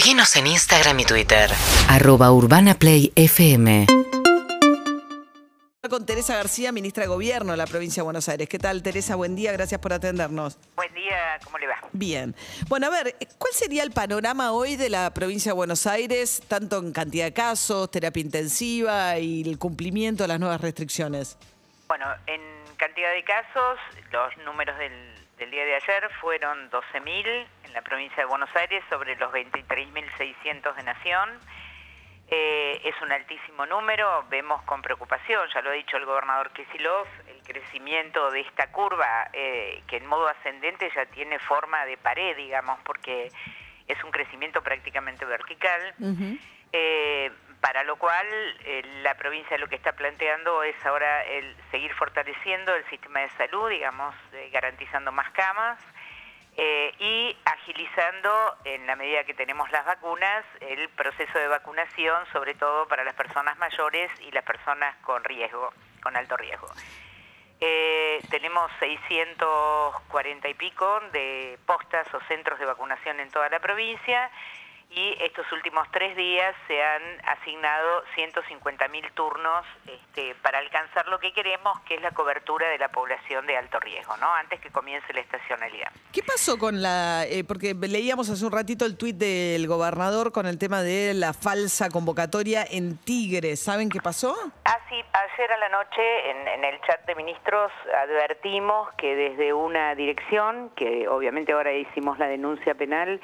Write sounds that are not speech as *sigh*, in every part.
Seguinos en Instagram y Twitter. arroba urbanaplayfm Con Teresa García, ministra de Gobierno de la provincia de Buenos Aires. ¿Qué tal, Teresa? Buen día, gracias por atendernos. Buen día, ¿cómo le va? Bien. Bueno, a ver, ¿cuál sería el panorama hoy de la provincia de Buenos Aires, tanto en cantidad de casos, terapia intensiva y el cumplimiento de las nuevas restricciones? Bueno, en cantidad de casos, los números del, del día de ayer fueron 12.000 en la provincia de Buenos Aires sobre los 23.600 de Nación. Eh, es un altísimo número, vemos con preocupación, ya lo ha dicho el gobernador Kisilov, el crecimiento de esta curva, eh, que en modo ascendente ya tiene forma de pared, digamos, porque es un crecimiento prácticamente vertical. Eh, para lo cual eh, la provincia lo que está planteando es ahora el seguir fortaleciendo el sistema de salud, digamos, eh, garantizando más camas eh, y agilizando en la medida que tenemos las vacunas el proceso de vacunación, sobre todo para las personas mayores y las personas con riesgo, con alto riesgo. Tenemos 640 y pico de postas o centros de vacunación en toda la provincia y estos últimos tres días se han asignado 150.000 turnos este, para alcanzar lo que queremos, que es la cobertura de la población de alto riesgo, ¿no? Antes que comience la estacionalidad. ¿Qué pasó con la.? eh, porque leíamos hace un ratito el tuit del gobernador con el tema de la falsa convocatoria en Tigre. ¿Saben qué pasó? Ah, sí, ayer a la noche en, en el chat de ministros advertimos que desde una dirección, que obviamente ahora hicimos la denuncia penal,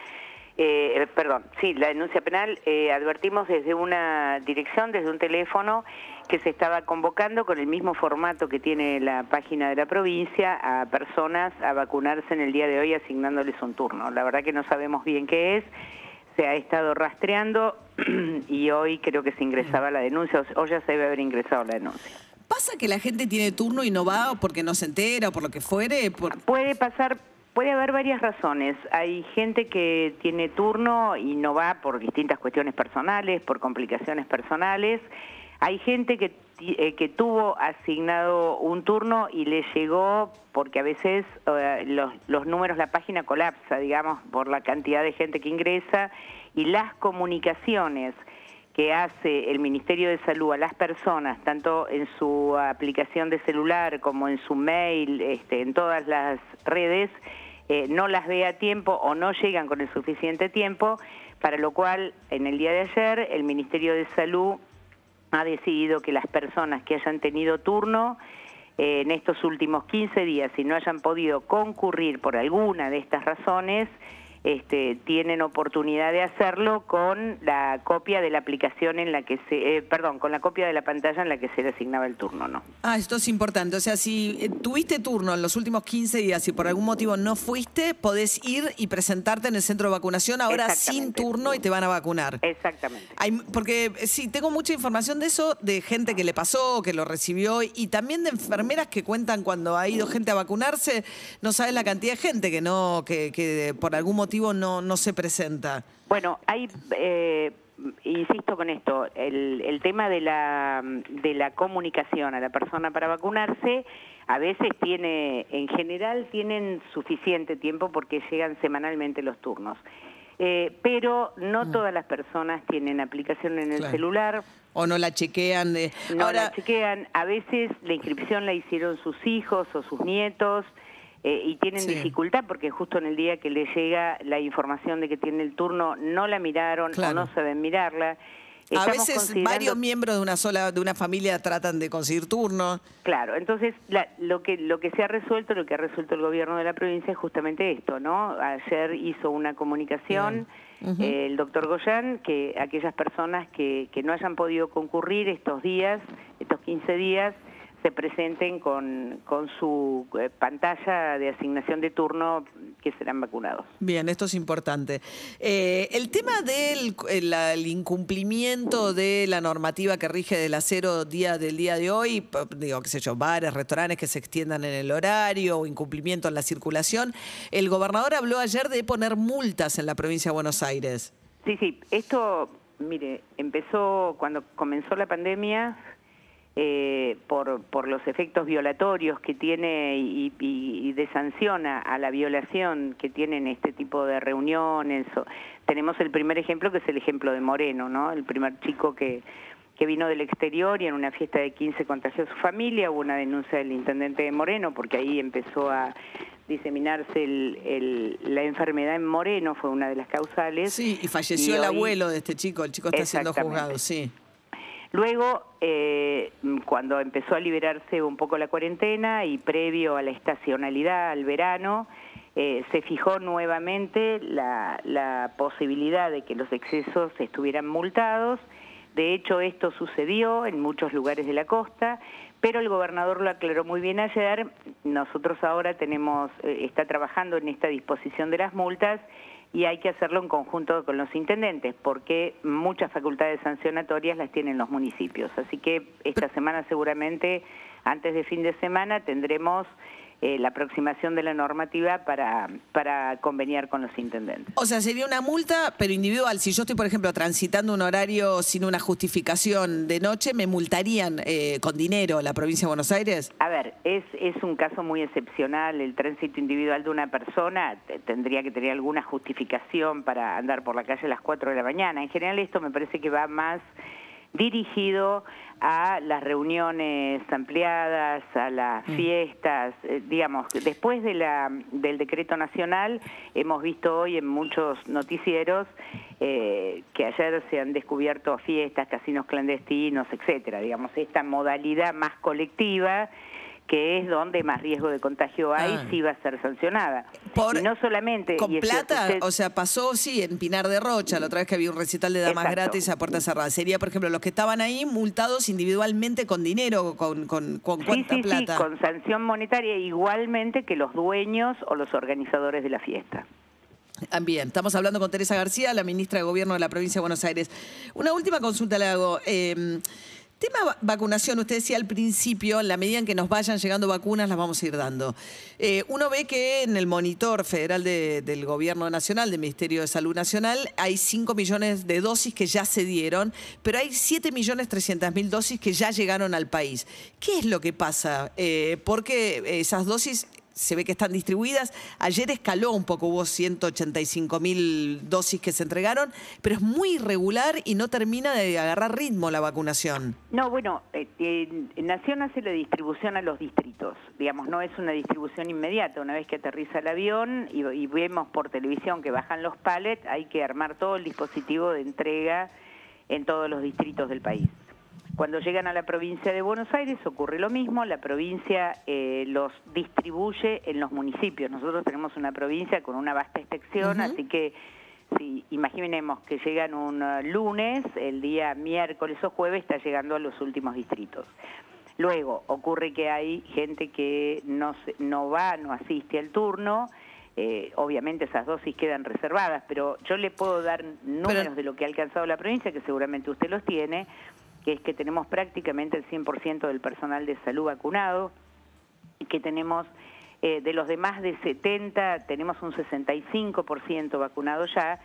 eh, eh, perdón, sí, la denuncia penal, eh, advertimos desde una dirección, desde un teléfono, que se estaba convocando con el mismo formato que tiene la página de la provincia a personas a vacunarse en el día de hoy asignándoles un turno. La verdad que no sabemos bien qué es, se ha estado rastreando *clears throat* y hoy creo que se ingresaba la denuncia, o ya se debe haber ingresado la denuncia. ¿Pasa que la gente tiene turno y no va porque no se entera o por lo que fuere? Por... Puede pasar, puede haber varias razones. Hay gente que tiene turno y no va por distintas cuestiones personales, por complicaciones personales. Hay gente que, eh, que tuvo asignado un turno y le llegó porque a veces eh, los, los números, la página colapsa, digamos, por la cantidad de gente que ingresa y las comunicaciones que hace el Ministerio de Salud a las personas, tanto en su aplicación de celular como en su mail, este, en todas las redes, eh, no las ve a tiempo o no llegan con el suficiente tiempo, para lo cual en el día de ayer el Ministerio de Salud ha decidido que las personas que hayan tenido turno eh, en estos últimos 15 días y no hayan podido concurrir por alguna de estas razones, este, tienen oportunidad de hacerlo con la copia de la aplicación en la que se, eh, perdón, con la copia de la pantalla en la que se le asignaba el turno, ¿no? Ah, esto es importante. O sea, si eh, tuviste turno en los últimos 15 días y por algún motivo no fuiste, podés ir y presentarte en el centro de vacunación ahora sin turno y te van a vacunar. Exactamente. Hay, porque eh, sí, tengo mucha información de eso, de gente que le pasó, que lo recibió, y también de enfermeras que cuentan cuando ha ido gente a vacunarse, no saben la cantidad de gente que no, que, que por algún motivo no, no se presenta. Bueno, hay, eh, insisto con esto, el, el tema de la, de la comunicación a la persona para vacunarse, a veces tiene, en general tienen suficiente tiempo porque llegan semanalmente los turnos. Eh, pero no todas las personas tienen aplicación en el Claro. celular, O no la chequean. de- no Ahora, la chequean. A veces la inscripción la hicieron sus hijos o sus nietos eh, y tienen Sí. dificultad porque justo en el día que les llega la información de que tiene el turno no la miraron Claro. o no saben mirarla. a veces considerando- varios miembros de una sola, de una familia tratan de conseguir turno. Claro, entonces la- lo que lo que se ha resuelto, lo que ha resuelto el gobierno de la provincia es justamente esto, ¿no? Ayer hizo una comunicación eh, el doctor Goyan que aquellas personas que, que no hayan podido concurrir estos días, estos 15 días, se presenten con, con su eh, pantalla de asignación de turno que serán vacunados. Bien, esto es importante. Eh, el tema del el, el incumplimiento de la normativa que rige del acero día del día de hoy, digo, qué sé yo, bares, restaurantes que se extiendan en el horario o incumplimiento en la circulación, el gobernador habló ayer de poner multas en la provincia de Buenos Aires. Sí, sí, esto, mire, empezó cuando comenzó la pandemia, eh, por, por los efectos violatorios que tiene y, y, de sanción a, la violación que tienen este tipo de reuniones. tenemos el primer ejemplo que es el ejemplo de Moreno, ¿no? El primer chico que, que vino del exterior y en una fiesta de 15 contagió a su familia. Hubo una denuncia del intendente de Moreno porque ahí empezó a diseminarse el, la enfermedad en Moreno, fue una de las causales. Sí, y falleció el abuelo de este chico, el chico está siendo juzgado, sí. Luego, eh, cuando empezó a liberarse un poco la cuarentena y previo a la estacionalidad, al verano, eh, se fijó nuevamente la, la posibilidad de que los excesos estuvieran multados. De hecho, esto sucedió en muchos lugares de la costa, pero el gobernador lo aclaró muy bien ayer. Nosotros ahora tenemos, eh, está trabajando en esta disposición de las multas y hay que hacerlo en conjunto con los intendentes, porque muchas facultades sancionatorias las tienen los municipios. Así que esta semana seguramente, antes de fin de semana, tendremos eh, la aproximación de la normativa para, para conveniar con los intendentes. O sea, sería una multa, pero individual. Si yo estoy, por ejemplo, transitando un horario sin una justificación de noche, ¿me multarían eh, con dinero la provincia de Buenos Aires? A ver, es, es un caso muy excepcional. El tránsito individual de una persona tendría que tener alguna justificación para andar por la calle a las 4 de la mañana. En general esto me parece que va más dirigido a las reuniones ampliadas, a las mm. fiestas, eh, digamos, después de la, del decreto nacional hemos visto hoy en muchos noticieros eh, que ayer se han descubierto fiestas, casinos clandestinos, etcétera, digamos, esta modalidad más colectiva que es donde más riesgo de contagio hay, ah. sí va a ser sancionada. y no solamente... ¿Con plata? O sea, pasó, sí, en Pinar de Rocha, la otra vez que había un recital de damas gratis a puerta cerrada. Sería, por ejemplo, los que estaban ahí multados individualmente con dinero, con, con, con cuánta sí, plata. Sí, con sanción monetaria igualmente que los dueños o los organizadores de la fiesta. Bien, estamos hablando con Teresa García, la ministra de Gobierno de la provincia de Buenos Aires. Una última consulta le hago. Eh, Tema vacunación, usted decía al principio, en la medida en que nos vayan llegando vacunas, las vamos a ir dando. Eh, uno ve que en el monitor federal del Gobierno Nacional, del Ministerio de Salud Nacional, hay 5 millones de dosis que ya se dieron, pero hay 7 millones 300 mil dosis que ya llegaron al país. ¿Qué es lo que pasa? Eh, porque esas dosis se ve que están distribuidas. Ayer escaló un poco, hubo 185 mil dosis que se entregaron, pero es muy irregular y no termina de agarrar ritmo la vacunación. No, bueno, eh, Nación hace la distribución a los distritos, digamos, no es una distribución inmediata. Una vez que aterriza el avión y, y vemos por televisión que bajan los pallets, hay que armar todo el dispositivo de entrega en todos los distritos del país. Cuando llegan a la provincia de Buenos Aires ocurre lo mismo, la provincia eh, los distribuye en los municipios. Nosotros tenemos una provincia con una vasta extensión, así que si imaginemos que llegan un uh, lunes, el día miércoles o jueves está llegando a los últimos distritos. Luego ocurre que hay gente que no, no va, no asiste al turno, eh, obviamente esas dosis quedan reservadas, pero yo le puedo dar números de lo que ha alcanzado la provincia, que seguramente usted los tiene, que es que tenemos prácticamente el 100% del personal de salud vacunado que tenemos eh, de los demás de 70, tenemos un 65% vacunado ya.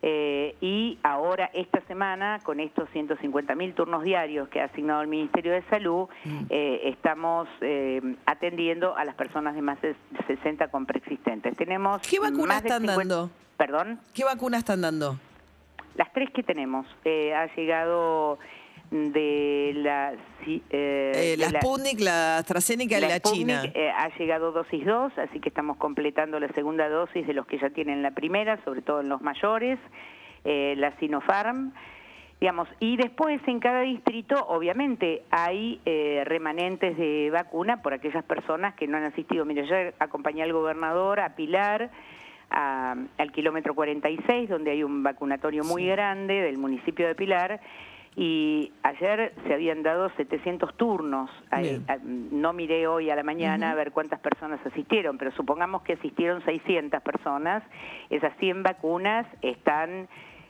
Eh, y ahora, esta semana, con estos 150.000 turnos diarios que ha asignado el Ministerio de Salud, mm. eh, estamos atendiendo a las personas de más de 60 con preexistentes. Tenemos ¿Qué vacunas están dando? ¿Perdón? ¿Qué vacunas están dando? Las tres que tenemos. ha llegado de la... Eh, la, Sputnik, la AstraZeneca y la, China. Eh, ha llegado dosis 2, así que estamos completando la segunda dosis de los que ya tienen la primera, sobre todo en los mayores, eh, la Sinopharm. Digamos, y después en cada distrito, obviamente, hay eh, remanentes de vacuna por aquellas personas que no han asistido. Mira, yo acompañé al gobernador a Pilar, al kilómetro 46, donde hay un vacunatorio muy grande del municipio de Pilar, y ayer se habían dado 700 turnos. No miré hoy a la mañana a ver cuántas personas asistieron, pero supongamos que asistieron 600 personas. Esas 100 vacunas están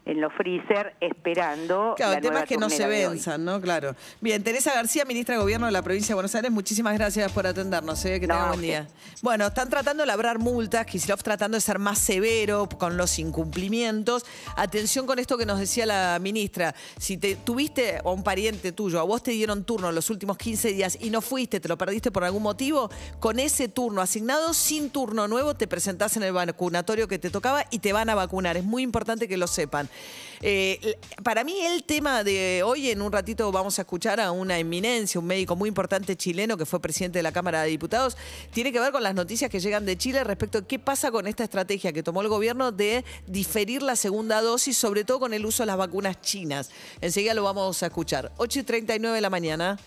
en los freezer esperando. Claro, la el tema es que no se venzan, ¿no? Claro. Bien, Teresa García, ministra de Gobierno de la provincia de Buenos Aires, muchísimas gracias por atendernos. ¿eh? Que No, tenga buen sí. día. Bueno, están tratando de labrar multas, Kicillof tratando de ser más severo con los incumplimientos. Atención con esto que nos decía la ministra. Si te tuviste a un pariente tuyo, a vos te dieron turno los últimos 15 días y no fuiste, te lo perdiste por algún motivo, con ese turno asignado, sin turno nuevo, te presentás en el vacunatorio que te tocaba y te van a vacunar. Es muy importante que lo sepan. Eh, para mí el tema de hoy, en un ratito vamos a escuchar a una eminencia, un médico muy importante chileno que fue presidente de la Cámara de Diputados, tiene que ver con las noticias que llegan de Chile respecto a qué pasa con esta estrategia que tomó el gobierno de diferir la segunda dosis, sobre todo con el uso de las vacunas chinas. Enseguida lo vamos a escuchar. 8 y 39 de la mañana.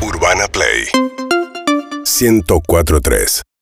Urbana Play 1043